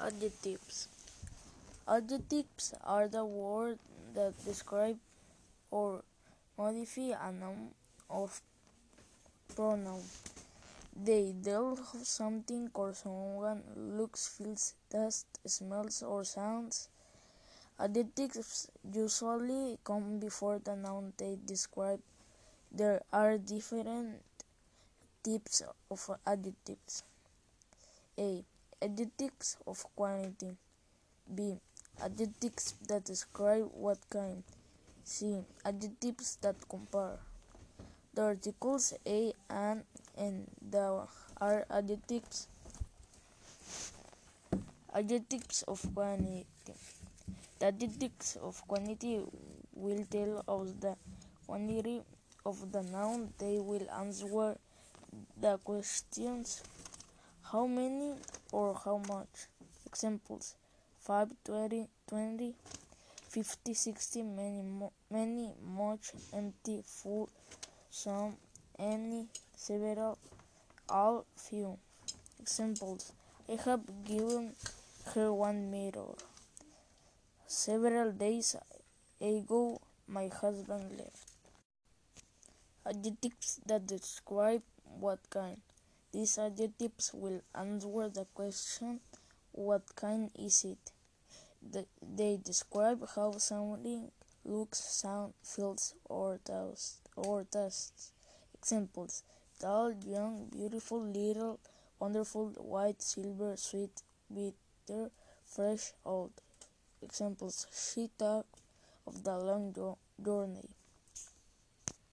Adjectives. Adjectives are the words that describe or modify a noun or pronoun. They tell how something or someone looks, feels, tastes, smells, or sounds. Adjectives usually come before the noun they describe. There are different types of adjectives. A adjectives of quantity. B. Adjectives that describe what kind. C. Adjectives that compare. The articles a and the are adjectives. Adjectives of quantity. The adjectives of quantity will tell us the quantity of the noun. They will answer the questions how many or how much. Examples 5, 20, 20, 50, 60, many, mo- many, much, empty, full, some, any, several, all, few. Examples I have given her one mirror. Several days ago, my husband left. Adjectives that describe what kind. These adjectives will answer the question what kind is it? The, they describe how something looks, sounds, feels, or tastes. Or tastes. Examples: tall, young, beautiful, little, wonderful, white, silver, sweet, bitter, fresh, old. Examples: she talked of the long journey.